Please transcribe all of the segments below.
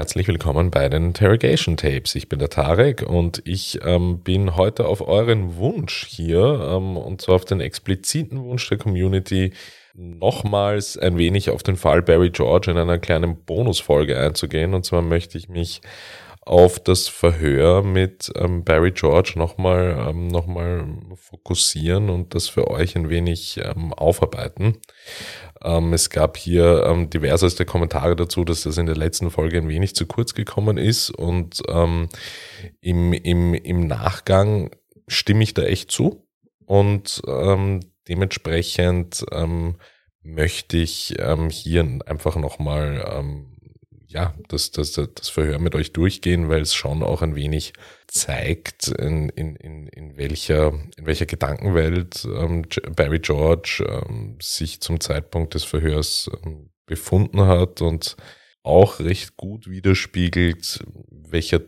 Herzlich willkommen bei den Interrogation Tapes. Ich bin der Tarek und ich ähm, bin heute auf euren Wunsch hier ähm, und zwar auf den expliziten Wunsch der Community, nochmals ein wenig auf den Fall Barry George in einer kleinen Bonusfolge einzugehen. Und zwar möchte ich mich auf das Verhör mit ähm, Barry George nochmal ähm, noch fokussieren und das für euch ein wenig ähm, aufarbeiten. Ähm, es gab hier ähm, diverseste Kommentare dazu, dass das in der letzten Folge ein wenig zu kurz gekommen ist und ähm, im, im, im Nachgang stimme ich da echt zu und ähm, dementsprechend ähm, möchte ich ähm, hier einfach nochmal ähm, ja, das, das, das Verhör mit euch durchgehen, weil es schon auch ein wenig zeigt, in, in, in, in, welcher, in welcher Gedankenwelt ähm, Barry George ähm, sich zum Zeitpunkt des Verhörs ähm, befunden hat und auch recht gut widerspiegelt, welcher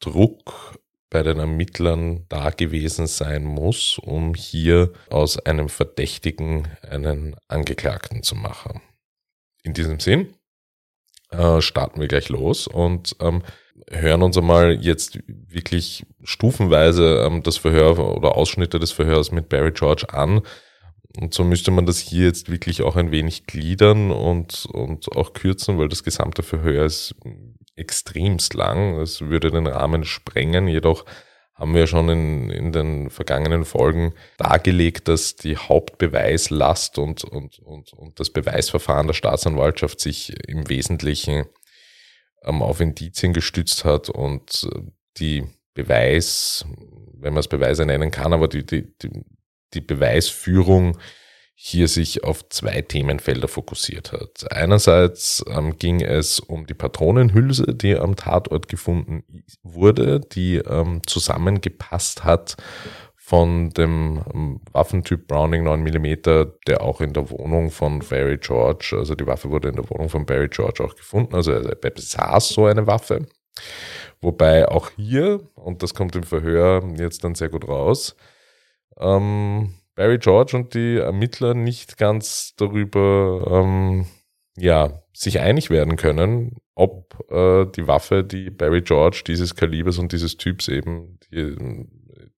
Druck bei den Ermittlern da gewesen sein muss, um hier aus einem Verdächtigen einen Angeklagten zu machen. In diesem Sinn äh, starten wir gleich los und ähm, hören uns einmal jetzt wirklich stufenweise ähm, das Verhör oder Ausschnitte des Verhörs mit Barry George an. Und so müsste man das hier jetzt wirklich auch ein wenig gliedern und, und auch kürzen, weil das gesamte Verhör ist extremst lang. Es würde den Rahmen sprengen, jedoch haben wir schon in, in den vergangenen Folgen dargelegt, dass die Hauptbeweislast und, und, und, und das Beweisverfahren der Staatsanwaltschaft sich im Wesentlichen ähm, auf Indizien gestützt hat und die Beweis, wenn man es Beweise nennen kann, aber die, die, die, die Beweisführung hier sich auf zwei Themenfelder fokussiert hat. Einerseits ähm, ging es um die Patronenhülse, die am Tatort gefunden wurde, die ähm, zusammengepasst hat von dem ähm, Waffentyp Browning 9 mm, der auch in der Wohnung von Barry George, also die Waffe wurde in der Wohnung von Barry George auch gefunden, also er besaß so eine Waffe. Wobei auch hier, und das kommt im Verhör jetzt dann sehr gut raus, ähm, Barry George und die Ermittler nicht ganz darüber ähm, ja, sich einig werden können, ob äh, die Waffe, die Barry George dieses Kalibers und dieses Typs eben, die,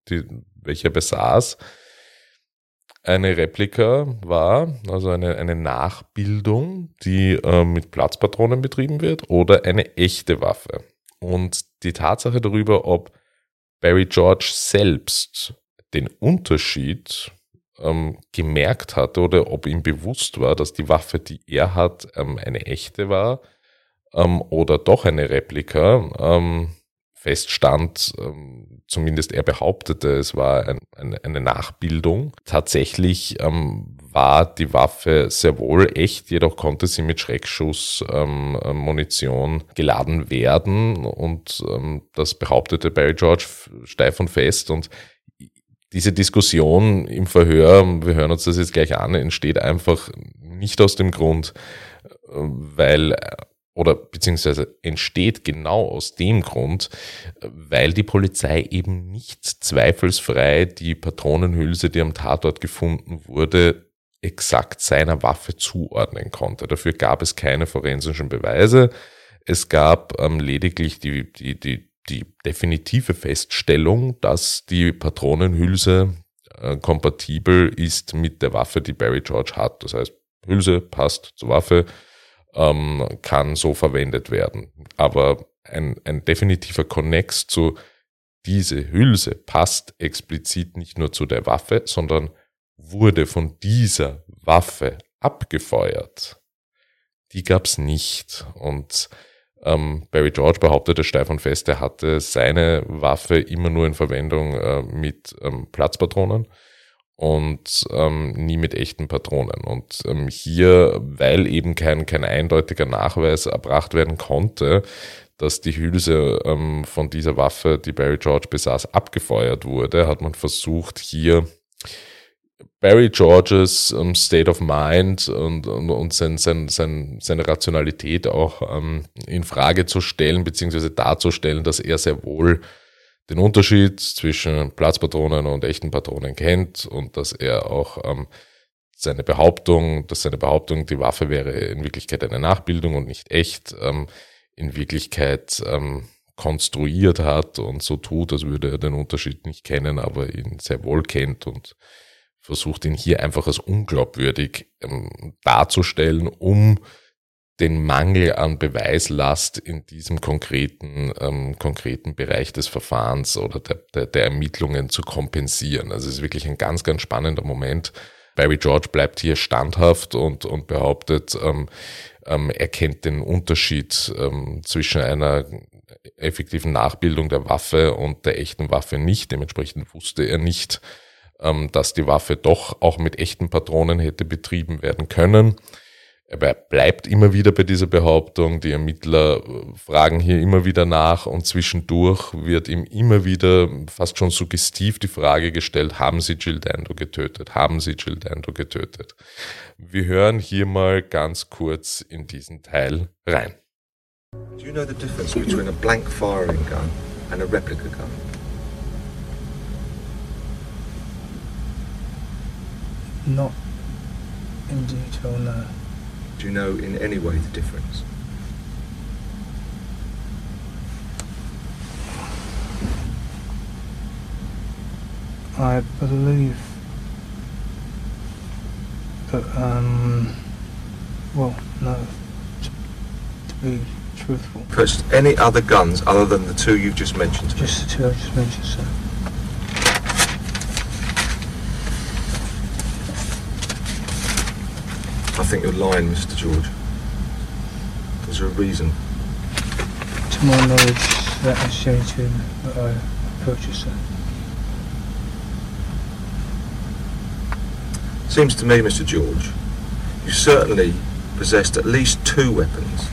die, welcher besaß, eine Replika war, also eine, eine Nachbildung, die äh, mit Platzpatronen betrieben wird, oder eine echte Waffe. Und die Tatsache darüber, ob Barry George selbst den Unterschied ähm, gemerkt hatte oder ob ihm bewusst war, dass die Waffe, die er hat, ähm, eine echte war ähm, oder doch eine Replika. Ähm, feststand, ähm, zumindest er behauptete, es war ein, ein, eine Nachbildung. Tatsächlich ähm, war die Waffe sehr wohl echt, jedoch konnte sie mit Schreckschussmunition geladen werden und das behauptete Barry George steif und fest und diese Diskussion im Verhör, wir hören uns das jetzt gleich an, entsteht einfach nicht aus dem Grund, weil oder beziehungsweise entsteht genau aus dem Grund, weil die Polizei eben nicht zweifelsfrei die Patronenhülse, die am Tatort gefunden wurde, exakt seiner Waffe zuordnen konnte. Dafür gab es keine forensischen Beweise. Es gab ähm, lediglich die, die, die, die definitive Feststellung, dass die Patronenhülse äh, kompatibel ist mit der Waffe, die Barry George hat. Das heißt, Hülse passt zur Waffe, ähm, kann so verwendet werden. Aber ein, ein definitiver Connex zu diese Hülse passt explizit nicht nur zu der Waffe, sondern wurde von dieser Waffe abgefeuert. Die gab's nicht. Und ähm, Barry George behauptete steif und fest, er hatte seine Waffe immer nur in Verwendung äh, mit ähm, Platzpatronen und ähm, nie mit echten Patronen. Und ähm, hier, weil eben kein, kein eindeutiger Nachweis erbracht werden konnte, dass die Hülse ähm, von dieser Waffe, die Barry George besaß, abgefeuert wurde, hat man versucht, hier Barry Georges um, State of Mind und, und, und sein, sein, sein, seine Rationalität auch ähm, in Frage zu stellen, beziehungsweise darzustellen, dass er sehr wohl den Unterschied zwischen Platzpatronen und echten Patronen kennt und dass er auch ähm, seine Behauptung, dass seine Behauptung, die Waffe wäre in Wirklichkeit eine Nachbildung und nicht echt, ähm, in Wirklichkeit ähm, konstruiert hat und so tut, als würde er den Unterschied nicht kennen, aber ihn sehr wohl kennt und versucht ihn hier einfach als unglaubwürdig ähm, darzustellen, um den Mangel an Beweislast in diesem konkreten, ähm, konkreten Bereich des Verfahrens oder der, der, der Ermittlungen zu kompensieren. Also es ist wirklich ein ganz, ganz spannender Moment. Barry George bleibt hier standhaft und, und behauptet, ähm, ähm, er kennt den Unterschied ähm, zwischen einer effektiven Nachbildung der Waffe und der echten Waffe nicht. Dementsprechend wusste er nicht, dass die Waffe doch auch mit echten Patronen hätte betrieben werden können. Er bleibt immer wieder bei dieser Behauptung. Die Ermittler äh, fragen hier immer wieder nach und zwischendurch wird ihm immer wieder fast schon suggestiv die Frage gestellt, haben Sie Jill Dando getötet? Haben Sie Jill Dando getötet? Wir hören hier mal ganz kurz in diesen Teil rein. Do you know the difference between a blank firing gun and a replica gun? Not in detail, no. Do you know in any way the difference? I believe that, um, well, no, to, to be truthful. First, any other guns other than the two you've just mentioned? Just the two I just mentioned, sir. Think you're lying, Mr. George. Is there a reason? To my knowledge, that is the only that I purchased, sir. Seems to me, Mr. George, you certainly possessed at least two weapons,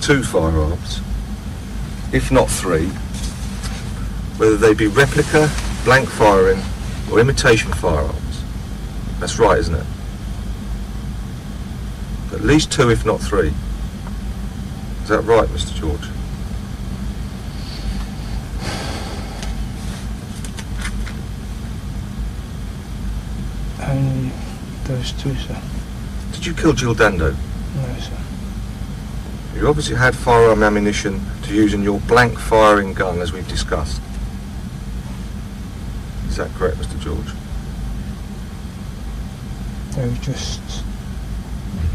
two firearms, if not three, whether they be replica, blank firing, or imitation firearms. That's right, isn't it? At least two, if not three. Is that right, Mr. George? Only those two, sir. Did you kill Jill Dando? No, sir. You obviously had firearm ammunition to use in your blank firing gun, as we've discussed. Is that correct, Mr. George? They were just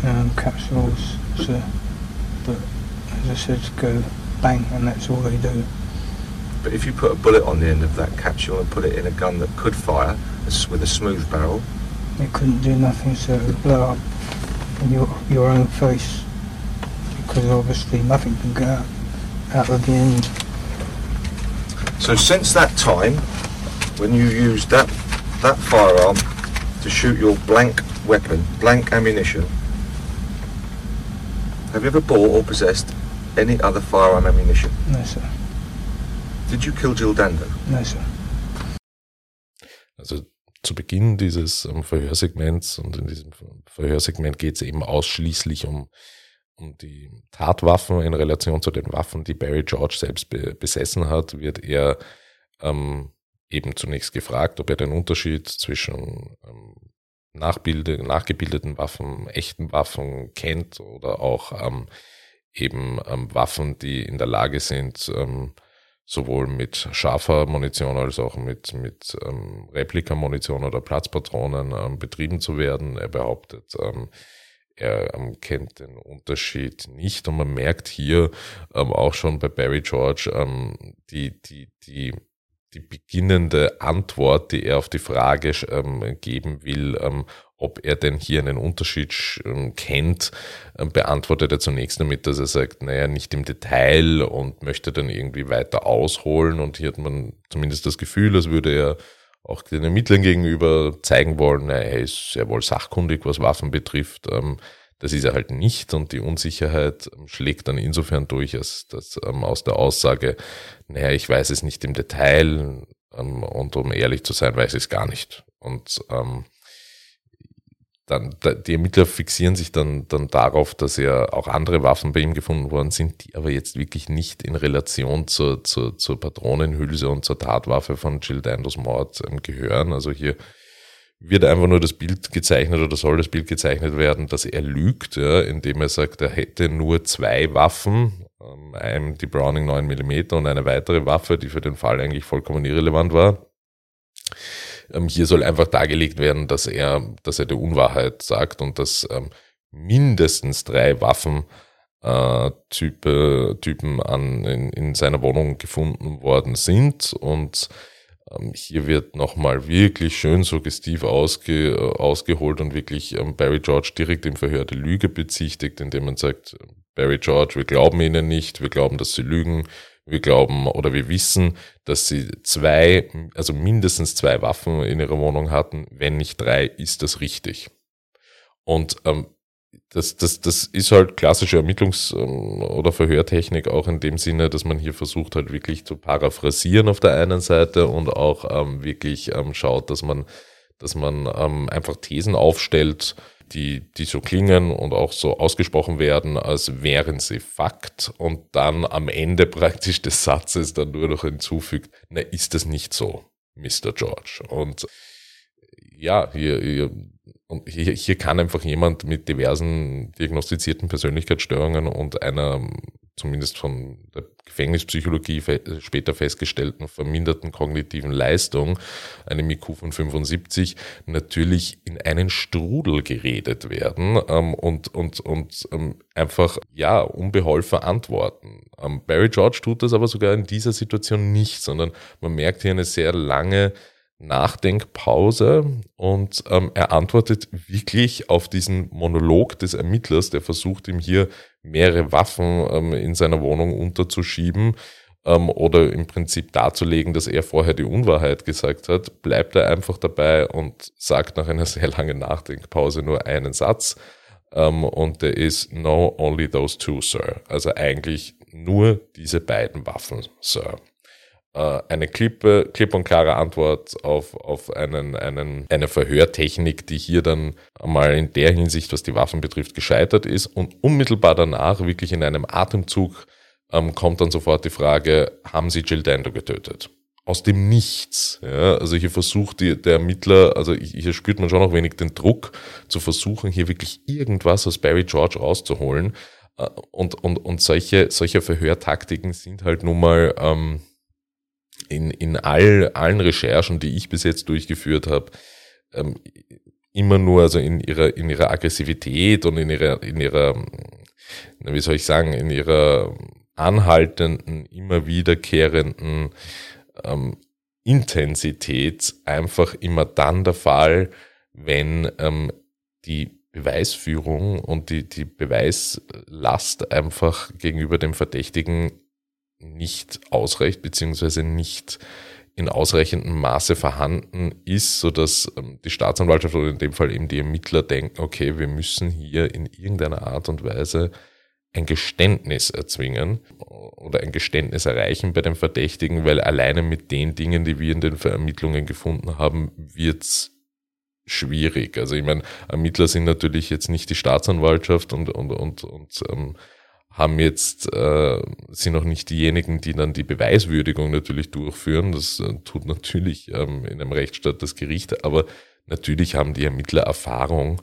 um, capsules, sir. But as I said, go bang, and that's all they do. But if you put a bullet on the end of that capsule and put it in a gun that could fire with a smooth barrel, it couldn't do nothing, so it would blow up in your your own face because obviously nothing can get out, out of the end. So since that time, when you used that that firearm to shoot your blank weapon, blank ammunition, have you ever bought or possessed any other firearm ammunition? No, sir. Did you kill Jill Dando? No, sir. Also zu Beginn dieses ähm, Verhörsegments und in diesem Verhörsegment geht es eben ausschließlich um, um die Tatwaffen in Relation zu den Waffen, die Barry George selbst be besessen hat, wird er ähm, eben zunächst gefragt, ob er den Unterschied zwischen ähm, nachbilde, nachgebildeten Waffen, echten Waffen kennt oder auch ähm, eben ähm, Waffen, die in der Lage sind, ähm, sowohl mit scharfer Munition als auch mit, mit ähm, Replikamunition oder Platzpatronen ähm, betrieben zu werden. Er behauptet, ähm, er ähm, kennt den Unterschied nicht und man merkt hier auch schon bei Barry George die, die, die, die beginnende Antwort, die er auf die Frage ähm, geben will, ähm, ob er denn hier einen Unterschied ähm, kennt, ähm, beantwortet er zunächst damit, dass er sagt, naja, nicht im Detail und möchte dann irgendwie weiter ausholen und hier hat man zumindest das Gefühl, als würde er auch den Ermittlern gegenüber zeigen wollen, naja, er ist sehr wohl sachkundig, was Waffen betrifft. Das ist er halt nicht und die Unsicherheit schlägt dann insofern durch, als dass ähm, aus der Aussage, naja, ich weiß es nicht im Detail ähm, und um ehrlich zu sein, weiß ich es gar nicht. Und ähm, dann, da, die Ermittler fixieren sich dann, dann darauf, dass ja auch andere Waffen bei ihm gefunden worden sind, die aber jetzt wirklich nicht in Relation zur, zur, zur Patronenhülse und zur Tatwaffe von Jill Dandos Mord ähm, gehören. Also hier wird einfach nur das Bild gezeichnet oder soll das Bild gezeichnet werden, dass er lügt, ja, indem er sagt, er hätte nur zwei Waffen. Ähm, die Browning 9 mm und eine weitere Waffe, die für den Fall eigentlich vollkommen irrelevant war. Ähm, hier soll einfach dargelegt werden, dass er, dass er die Unwahrheit sagt und dass ähm, mindestens drei Waffen äh, Type, Typen an, in, in seiner Wohnung gefunden worden sind und hier wird nochmal wirklich schön suggestiv ausge, ausgeholt und wirklich ähm, Barry George direkt im Verhör der Lüge bezichtigt, indem man sagt, Barry George, wir glauben ihnen nicht, wir glauben, dass sie lügen, wir glauben oder wir wissen, dass sie zwei, also mindestens zwei Waffen in ihrer Wohnung hatten. Wenn nicht drei, ist das richtig. Und ähm, das, das, das ist halt klassische Ermittlungs- ähm, oder Verhörtechnik auch in dem Sinne, dass man hier versucht halt wirklich zu paraphrasieren auf der einen Seite und auch ähm, wirklich ähm, schaut, dass man, dass man ähm, einfach Thesen aufstellt, die, die so klingen und auch so ausgesprochen werden, als wären sie Fakt und dann am Ende praktisch des Satzes dann nur noch hinzufügt, na, ist das nicht so, Mr. George? Und ja, hier, hier und hier, hier kann einfach jemand mit diversen diagnostizierten Persönlichkeitsstörungen und einer zumindest von der Gefängnispsychologie später festgestellten verminderten kognitiven Leistung, einem IQ von 75, natürlich in einen Strudel geredet werden ähm, und, und, und ähm, einfach, ja, unbeholfen antworten. Ähm, Barry George tut das aber sogar in dieser Situation nicht, sondern man merkt hier eine sehr lange Nachdenkpause und ähm, er antwortet wirklich auf diesen Monolog des Ermittlers, der versucht ihm hier mehrere Waffen ähm, in seiner Wohnung unterzuschieben ähm, oder im Prinzip darzulegen, dass er vorher die Unwahrheit gesagt hat, bleibt er einfach dabei und sagt nach einer sehr langen Nachdenkpause nur einen Satz ähm, und der ist No, only those two, Sir. Also eigentlich nur diese beiden Waffen, Sir. Äh, eine klippe, klipp und klare Antwort auf, auf einen, einen, eine Verhörtechnik, die hier dann einmal in der Hinsicht, was die Waffen betrifft, gescheitert ist. Und unmittelbar danach, wirklich in einem Atemzug, ähm, kommt dann sofort die Frage, haben Sie Jill Dando getötet? Aus dem Nichts. Ja? Also hier versucht die, der Ermittler, also hier spürt man schon noch wenig den Druck, zu versuchen, hier wirklich irgendwas aus Barry George rauszuholen. Äh, und, und, und solche, solche Verhörtaktiken sind halt nun mal... Ähm, in, in all, allen Recherchen, die ich bis jetzt durchgeführt habe, ähm, immer nur also in ihrer, in ihrer Aggressivität und in ihrer, in ihrer, wie soll ich sagen, in ihrer anhaltenden, immer wiederkehrenden ähm, Intensität einfach immer dann der Fall, wenn ähm, die Beweisführung und die, die Beweislast einfach gegenüber dem Verdächtigen nicht ausreicht, beziehungsweise nicht in ausreichendem Maße vorhanden ist, so dass ähm, die Staatsanwaltschaft oder in dem Fall eben die Ermittler denken, okay, wir müssen hier in irgendeiner Art und Weise ein Geständnis erzwingen oder ein Geständnis erreichen bei dem Verdächtigen, weil alleine mit den Dingen, die wir in den Ermittlungen gefunden haben, wird's schwierig. Also ich meine, Ermittler sind natürlich jetzt nicht die Staatsanwaltschaft und, und, und, und ähm, haben jetzt, äh, sind auch nicht diejenigen, die dann die Beweiswürdigung natürlich durchführen. Das äh, tut natürlich ähm, in einem Rechtsstaat das Gericht, aber natürlich haben die Ermittler Erfahrung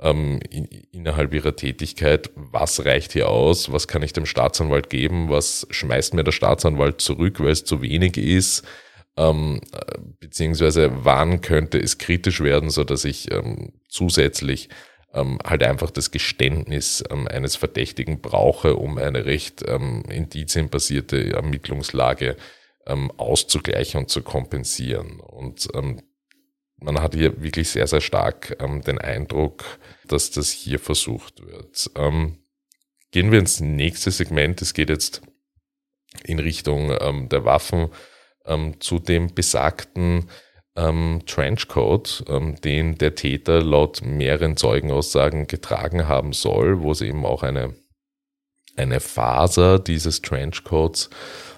ähm, in, innerhalb ihrer Tätigkeit. Was reicht hier aus? Was kann ich dem Staatsanwalt geben? Was schmeißt mir der Staatsanwalt zurück, weil es zu wenig ist? Ähm, äh, beziehungsweise wann könnte es kritisch werden, so dass ich ähm, zusätzlich ähm, halt einfach das Geständnis ähm, eines Verdächtigen brauche, um eine recht ähm, indizienbasierte Ermittlungslage ähm, auszugleichen und zu kompensieren. Und ähm, man hat hier wirklich sehr, sehr stark ähm, den Eindruck, dass das hier versucht wird. Ähm, gehen wir ins nächste Segment. Es geht jetzt in Richtung ähm, der Waffen ähm, zu dem besagten ähm, Trenchcoat, ähm, den der Täter laut mehreren Zeugenaussagen getragen haben soll, wo es eben auch eine, eine Faser dieses Trenchcoats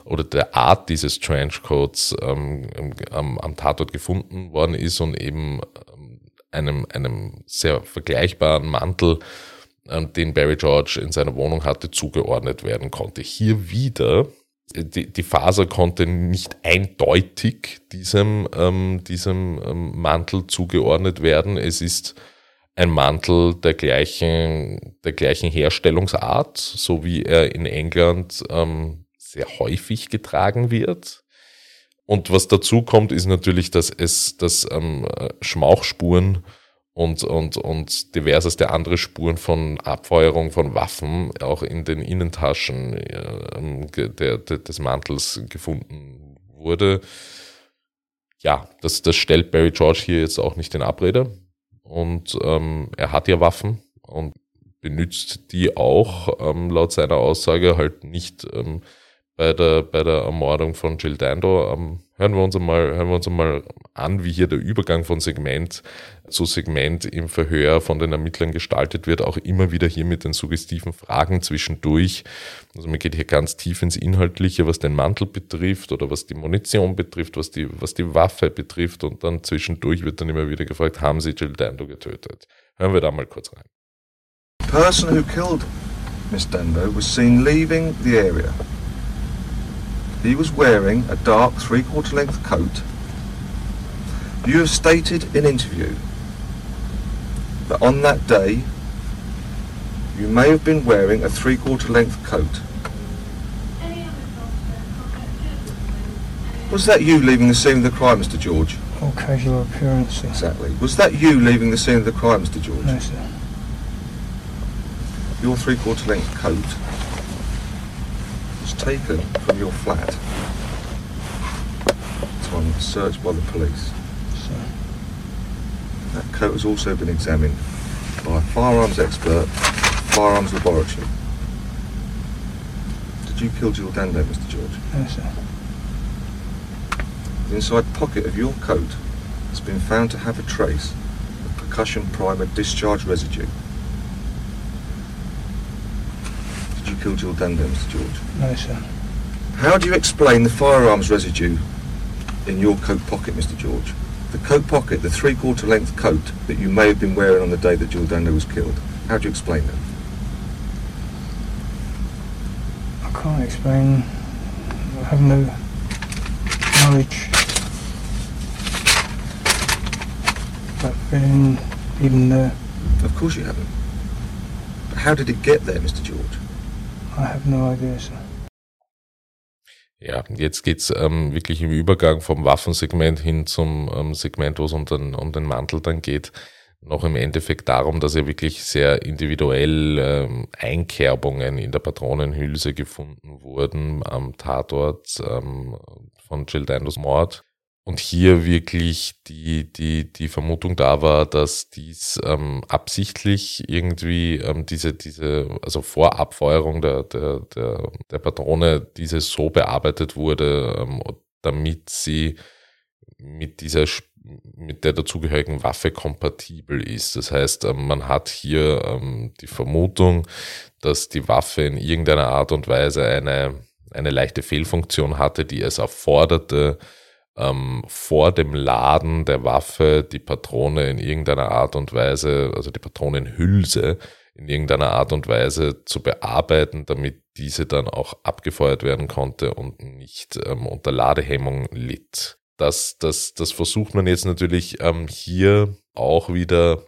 oder der Art dieses Trenchcoats ähm, am, am Tatort gefunden worden ist und eben ähm, einem, einem sehr vergleichbaren Mantel, ähm, den Barry George in seiner Wohnung hatte, zugeordnet werden konnte. Hier wieder die, die Faser konnte nicht eindeutig diesem, ähm, diesem ähm, Mantel zugeordnet werden. Es ist ein Mantel der gleichen, der gleichen Herstellungsart, so wie er in England ähm, sehr häufig getragen wird. Und was dazu kommt, ist natürlich, dass es, dass ähm, Schmauchspuren und, und, und diverseste andere Spuren von Abfeuerung von Waffen auch in den Innentaschen äh, der, der, des Mantels gefunden wurde. Ja, das, das stellt Barry George hier jetzt auch nicht in Abrede. Und ähm, er hat ja Waffen und benutzt die auch, ähm, laut seiner Aussage, halt nicht ähm, bei der, bei der Ermordung von Jill Dando. Ähm, hören, wir uns einmal, hören wir uns einmal an, wie hier der Übergang von Segment zu Segment im Verhör von den Ermittlern gestaltet wird, auch immer wieder hier mit den suggestiven Fragen zwischendurch. Also man geht hier ganz tief ins Inhaltliche, was den Mantel betrifft oder was die Munition betrifft, was die, was die Waffe betrifft und dann zwischendurch wird dann immer wieder gefragt, haben sie Jill Dando getötet? Hören wir da mal kurz rein. The person who killed Miss Dando was seen leaving the area. He was wearing a dark three-quarter length coat. You have stated in interview that on that day you may have been wearing a three-quarter length coat. Was that you leaving the scene of the crime, Mr. George? All casual appearance. Exactly. Was that you leaving the scene of the crime, Mr. George? No, sir. Your three-quarter length coat taken from your flat on searched by the police. So, That coat has also been examined by a firearms expert, firearms laboratory. Did you kill Jill Dando, Mr. George? no, sir. The inside pocket of your coat has been found to have a trace of percussion primer discharge residue. Did you kill Jill Dando, Mr. George? No, sir. How do you explain the firearms residue in your coat pocket, Mr. George? The coat pocket, the three-quarter length coat that you may have been wearing on the day that Jill Dando was killed. How do you explain that? I can't explain. I have no knowledge. But being even there, Of course you haven't. But how did it get there, Mr. George? I have no idea, sir. Ja, jetzt geht's ähm, wirklich im Übergang vom Waffensegment hin zum ähm, Segment, wo es um den, um den Mantel dann geht, noch im Endeffekt darum, dass ja wirklich sehr individuell ähm, Einkerbungen in der Patronenhülse gefunden wurden am Tatort ähm, von Jill Dandos Mord. Und hier wirklich die, die, die Vermutung da war, dass dies ähm, absichtlich irgendwie ähm, diese, diese, also vor Abfeuerung der, der, der, der Patrone, diese so bearbeitet wurde, ähm, damit sie mit dieser, mit der dazugehörigen Waffe kompatibel ist. Das heißt, ähm, man hat hier ähm, die Vermutung, dass die Waffe in irgendeiner Art und Weise eine, eine leichte Fehlfunktion hatte, die es erforderte, ähm, vor dem Laden der Waffe die Patrone in irgendeiner Art und Weise, also die Patronenhülse in irgendeiner Art und Weise zu bearbeiten, damit diese dann auch abgefeuert werden konnte und nicht ähm, unter Ladehemmung litt. Das, das, das versucht man jetzt natürlich ähm, hier auch wieder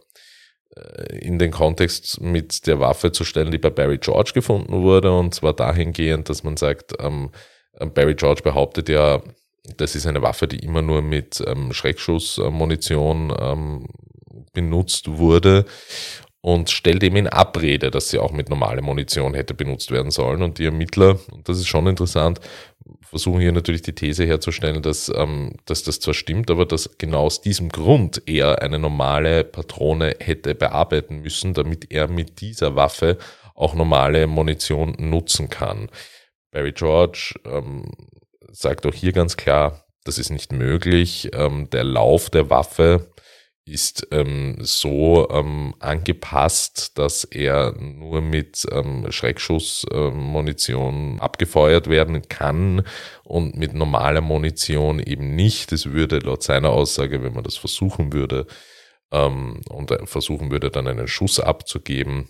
äh, in den Kontext mit der Waffe zu stellen, die bei Barry George gefunden wurde, und zwar dahingehend, dass man sagt, ähm, Barry George behauptet ja, das ist eine Waffe, die immer nur mit ähm, Schreckschussmunition ähm, benutzt wurde und stellt eben in Abrede, dass sie auch mit normaler Munition hätte benutzt werden sollen. Und die Ermittler, und das ist schon interessant, versuchen hier natürlich die These herzustellen, dass, ähm, dass das zwar stimmt, aber dass genau aus diesem Grund er eine normale Patrone hätte bearbeiten müssen, damit er mit dieser Waffe auch normale Munition nutzen kann. Barry George ähm, sagt auch hier ganz klar, das ist nicht möglich. Ähm, der Lauf der Waffe ist ähm, so ähm, angepasst, dass er nur mit ähm, Schreckschussmunition abgefeuert werden kann und mit normaler Munition eben nicht. Es würde laut seiner Aussage, wenn man das versuchen würde ähm, und er versuchen würde, dann einen Schuss abzugeben,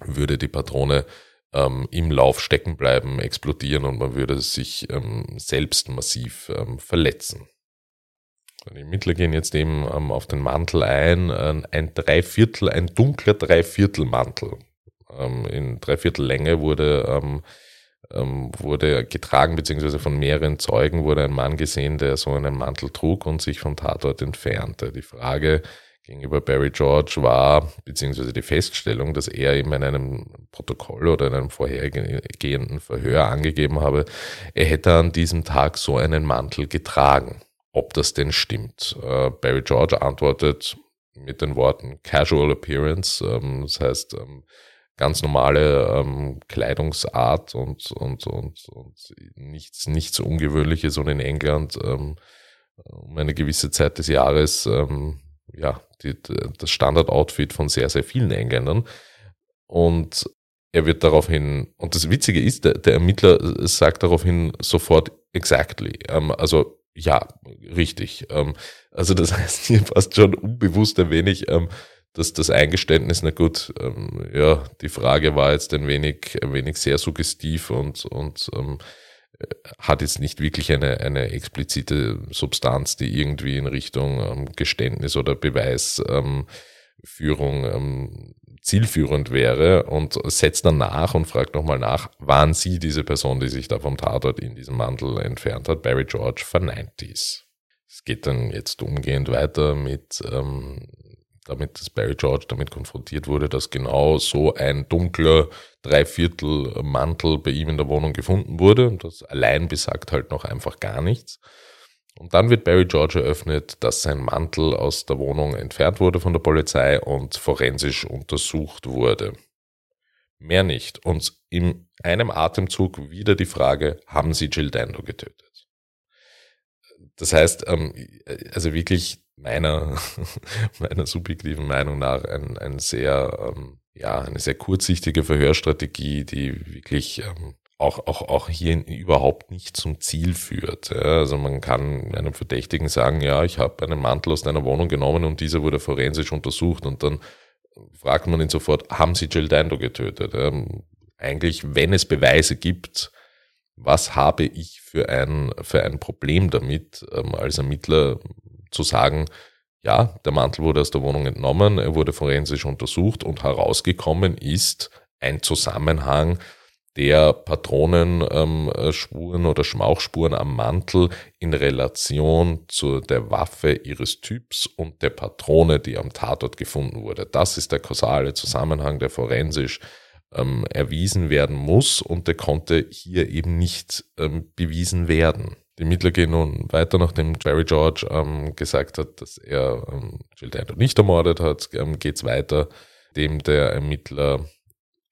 würde die Patrone ähm, im Lauf stecken bleiben, explodieren und man würde sich ähm, selbst massiv ähm, verletzen. Die Ermittler gehen jetzt eben ähm, auf den Mantel ein, äh, ein Dreiviertel, ein dunkler Dreiviertelmantel. Ähm, in Dreiviertellänge wurde, ähm, ähm, wurde getragen, beziehungsweise von mehreren Zeugen wurde ein Mann gesehen, der so einen Mantel trug und sich vom Tatort entfernte. Die Frage gegenüber Barry George war, beziehungsweise die Feststellung, dass er eben in einem Protokoll oder in einem vorhergehenden Verhör angegeben habe, er hätte an diesem Tag so einen Mantel getragen ob das denn stimmt. Äh, Barry George antwortet mit den Worten Casual Appearance, ähm, das heißt ähm, ganz normale ähm, Kleidungsart und, und, und, und nichts, nichts Ungewöhnliches und in England um eine gewisse Zeit des Jahres ja, die, das Standard-Outfit von sehr, sehr vielen Engländern. Und er wird daraufhin, und das Witzige ist, der, der Ermittler sagt daraufhin sofort exactly. Ähm, also ja, richtig. Ähm, also das heißt hier fast schon unbewusst ein wenig, ähm, dass das Eingeständnis, na gut, ähm, ja, die Frage war jetzt ein wenig, ein wenig sehr suggestiv und, und ähm, hat jetzt nicht wirklich eine, eine explizite Substanz, die irgendwie in Richtung ähm, Geständnis oder Beweisführung ähm, zielführend wäre und setzt dann nach und fragt nochmal nach, waren Sie diese Person, die sich da vom Tatort in diesem Mantel entfernt hat? Barry George verneint dies. Es geht dann jetzt umgehend weiter mit, ähm, damit dass Barry George damit konfrontiert wurde, dass genau so ein dunkler Dreiviertel-Mantel bei ihm in der Wohnung gefunden wurde. Und das allein besagt halt noch einfach gar nichts. Und dann wird Barry George eröffnet, dass sein Mantel aus der Wohnung entfernt wurde von der Polizei und forensisch untersucht wurde. Mehr nicht. Und in einem Atemzug wieder die Frage, haben Sie Jill Dando getötet? Das heißt, ähm, also wirklich meiner, meiner subjektiven Meinung nach ein, ein sehr, ähm, ja, eine sehr kurzsichtige Verhörstrategie, die wirklich ähm, auch, auch, auch hier überhaupt nicht zum Ziel führt. Ja, also man kann einem Verdächtigen sagen, ja, ich habe einen Mantel aus deiner Wohnung genommen und dieser wurde forensisch untersucht und dann fragt man ihn sofort, haben Sie Jill Dando getötet? Ähm, eigentlich, wenn es Beweise gibt, was habe ich für ein, für ein Problem damit, ähm, als Ermittler zu sagen, ja, der Mantel wurde aus der Wohnung entnommen, er wurde forensisch untersucht und herausgekommen ist ein Zusammenhang der Patronenspuren ähm, oder Schmauchspuren am Mantel in Relation zu der Waffe ihres Typs und der Patrone, die am Tatort gefunden wurde. Das ist der kausale Zusammenhang, der forensisch ähm, erwiesen werden muss und der konnte hier eben nicht ähm, bewiesen werden. Die Mittler gehen nun weiter, nachdem Jerry George ähm, gesagt hat, dass er ähm, Jill Dando nicht ermordet hat, ähm, geht es weiter, dem der Ermittler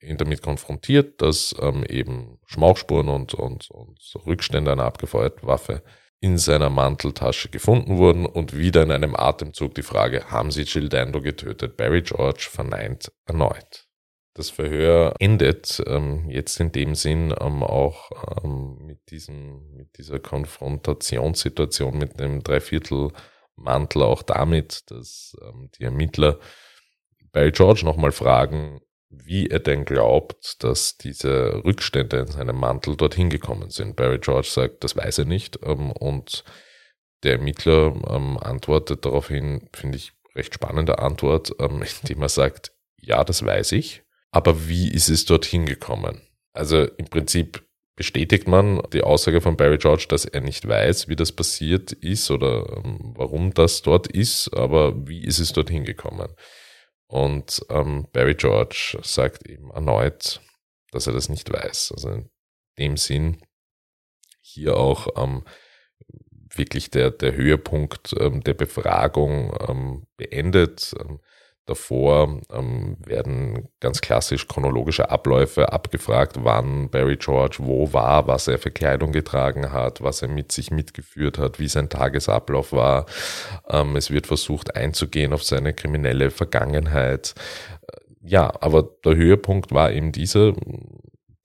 ihn damit konfrontiert, dass ähm, eben Schmauchspuren und, und, und Rückstände einer abgefeuerten Waffe in seiner Manteltasche gefunden wurden und wieder in einem Atemzug die Frage, haben sie Jill Dando getötet? Barry George verneint erneut. Das Verhör endet ähm, jetzt in dem Sinn ähm, auch ähm, mit, diesem, mit dieser Konfrontationssituation mit dem Dreiviertelmantel auch damit, dass ähm, die Ermittler Barry George nochmal fragen, wie er denn glaubt, dass diese Rückstände in seinem Mantel dorthin gekommen sind. Barry George sagt, das weiß er nicht. Ähm, und der Ermittler ähm, antwortet daraufhin, finde ich, recht spannende Antwort, indem er sagt, ja, das weiß ich, aber wie ist es dorthin gekommen? Also im Prinzip bestätigt man die Aussage von Barry George, dass er nicht weiß, wie das passiert ist oder warum das dort ist, aber wie ist es dorthin gekommen? Und ähm, Barry George sagt eben erneut, dass er das nicht weiß. Also in dem Sinn hier auch ähm, wirklich der, der Höhepunkt ähm, der Befragung ähm, beendet. Davor ähm, werden ganz klassisch chronologische Abläufe abgefragt, wann Barry George wo war, was er für Kleidung getragen hat, was er mit sich mitgeführt hat, wie sein Tagesablauf war. Ähm, es wird versucht einzugehen auf seine kriminelle Vergangenheit. Ja, aber der Höhepunkt war eben dieser,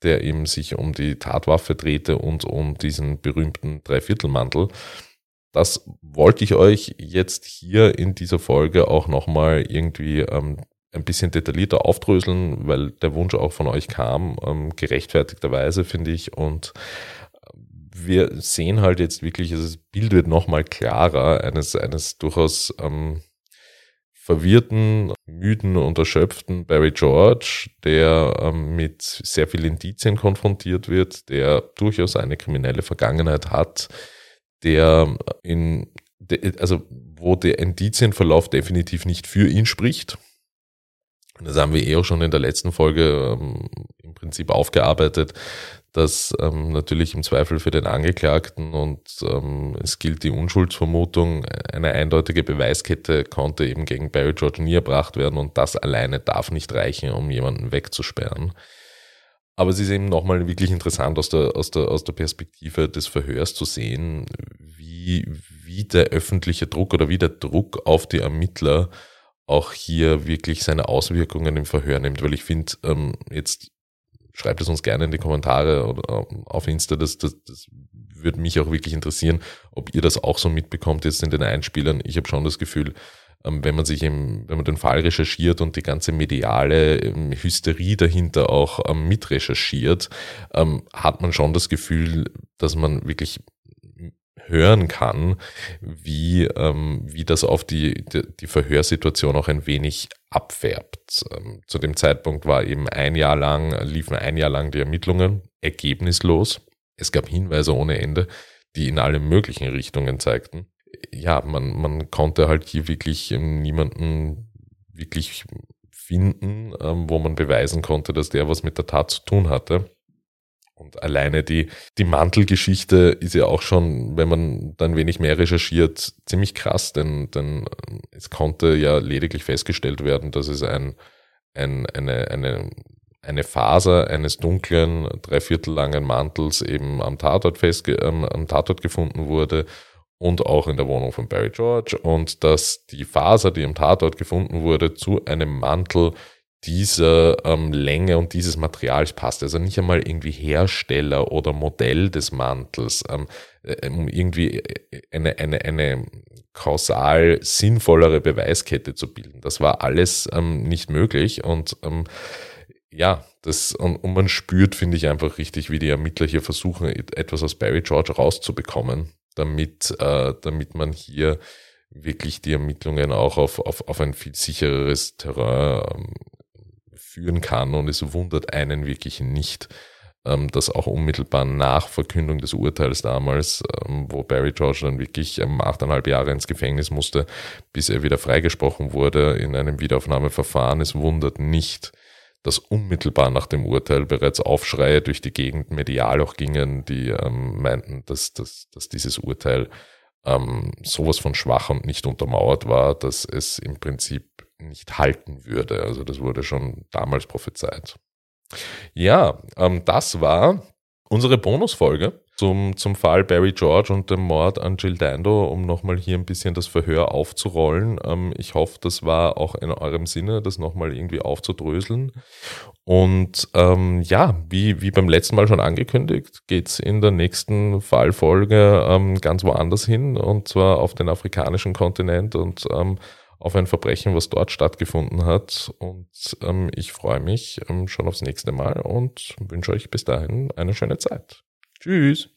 der eben sich um die Tatwaffe drehte und um diesen berühmten Dreiviertelmantel. Das wollte ich euch jetzt hier in dieser Folge auch nochmal irgendwie ähm, ein bisschen detaillierter aufdröseln, weil der Wunsch auch von euch kam, ähm, gerechtfertigterweise finde ich. Und äh, wir sehen halt jetzt wirklich, also das Bild wird nochmal klarer, eines, eines durchaus ähm, verwirrten, müden und erschöpften Barry George, der ähm, mit sehr vielen Indizien konfrontiert wird, der durchaus eine kriminelle Vergangenheit hat, der in, also wo der Indizienverlauf definitiv nicht für ihn spricht. Das haben wir eh auch schon in der letzten Folge ähm, im Prinzip aufgearbeitet, dass ähm, natürlich im Zweifel für den Angeklagten und ähm, es gilt die Unschuldsvermutung, eine eindeutige Beweiskette konnte eben gegen Barry George nie erbracht werden und das alleine darf nicht reichen, um jemanden wegzusperren. Aber es ist eben nochmal wirklich interessant aus der, aus, der, aus der Perspektive des Verhörs zu sehen, wie, wie der öffentliche Druck oder wie der Druck auf die Ermittler auch hier wirklich seine Auswirkungen im Verhör nimmt, weil ich finde, ähm, jetzt schreibt es uns gerne in die Kommentare oder ähm, auf Insta. Das, das, das würde mich auch wirklich interessieren, ob ihr das auch so mitbekommt jetzt in den Einspielern. Ich habe schon das Gefühl, wenn man sich im, wenn man den Fall recherchiert und die ganze mediale ähm, Hysterie dahinter auch mitrecherchiert, hat man schon das Gefühl, dass man wirklich hören kann, wie, ähm, wie das auf die, die, die Verhörsituation auch ein wenig abfärbt. Ähm, zu dem Zeitpunkt war eben ein Jahr lang, liefen ein Jahr lang die Ermittlungen, ergebnislos. Es gab Hinweise ohne Ende, die in alle möglichen Richtungen zeigten. Ja, man, man konnte halt hier wirklich ähm, niemanden wirklich finden, ähm, wo man beweisen konnte, dass der was mit der Tat zu tun hatte. Und alleine die, die Mantelgeschichte ist ja auch schon, wenn man dann wenig mehr recherchiert, ziemlich krass, denn, denn es konnte ja lediglich festgestellt werden, dass es ein, ein, eine, eine, eine Faser eines dunklen, dreiviertel langen Mantels eben am Tatort, festge ähm, am Tatort gefunden wurde und auch in der Wohnung von Barry George und dass die Faser, die am Tatort gefunden wurde, zu einem Mantel dieser ähm, Länge und dieses Materials passt. Also nicht einmal irgendwie Hersteller oder Modell des Mantels, ähm, äh, um irgendwie äh, eine, eine, eine kausal sinnvollere Beweiskette zu bilden. Das war alles ähm, nicht möglich und ähm, ja, das, und, und man spürt, finde ich, einfach richtig, wie die Ermittler hier versuchen, etwas aus Barry George rauszubekommen, damit, äh, damit man hier wirklich die Ermittlungen auch auf, auf, auf ein viel sichereres Terrain ähm, führen kann. Und es wundert einen wirklich nicht, ähm, dass auch unmittelbar nach Verkündung des Urteils damals, ähm, wo Barry George dann wirklich ähm, achteinhalb Jahre ins Gefängnis musste, bis er wieder freigesprochen wurde in einem Wiederaufnahmeverfahren, es wundert nicht, dass unmittelbar nach dem Urteil bereits Aufschreie durch die Gegend medial auch gingen, die ähm, meinten, dass, dass, dass dieses Urteil ähm, sowas von schwach und nicht untermauert war, dass es im Prinzip nicht halten würde. Also das wurde schon damals prophezeit. Ja, ähm, das war unsere Bonusfolge zum, zum Fall Barry George und dem Mord an Jill Dando, um nochmal hier ein bisschen das Verhör aufzurollen. Ähm, ich hoffe, das war auch in eurem Sinne, das nochmal irgendwie aufzudröseln. Und ähm, ja, wie, wie beim letzten Mal schon angekündigt, geht's in der nächsten Fallfolge ähm, ganz woanders hin, und zwar auf den afrikanischen Kontinent und ähm, auf ein Verbrechen, was dort stattgefunden hat. Und ähm, ich freue mich ähm, schon aufs nächste Mal und wünsche euch bis dahin eine schöne Zeit. Tschüss.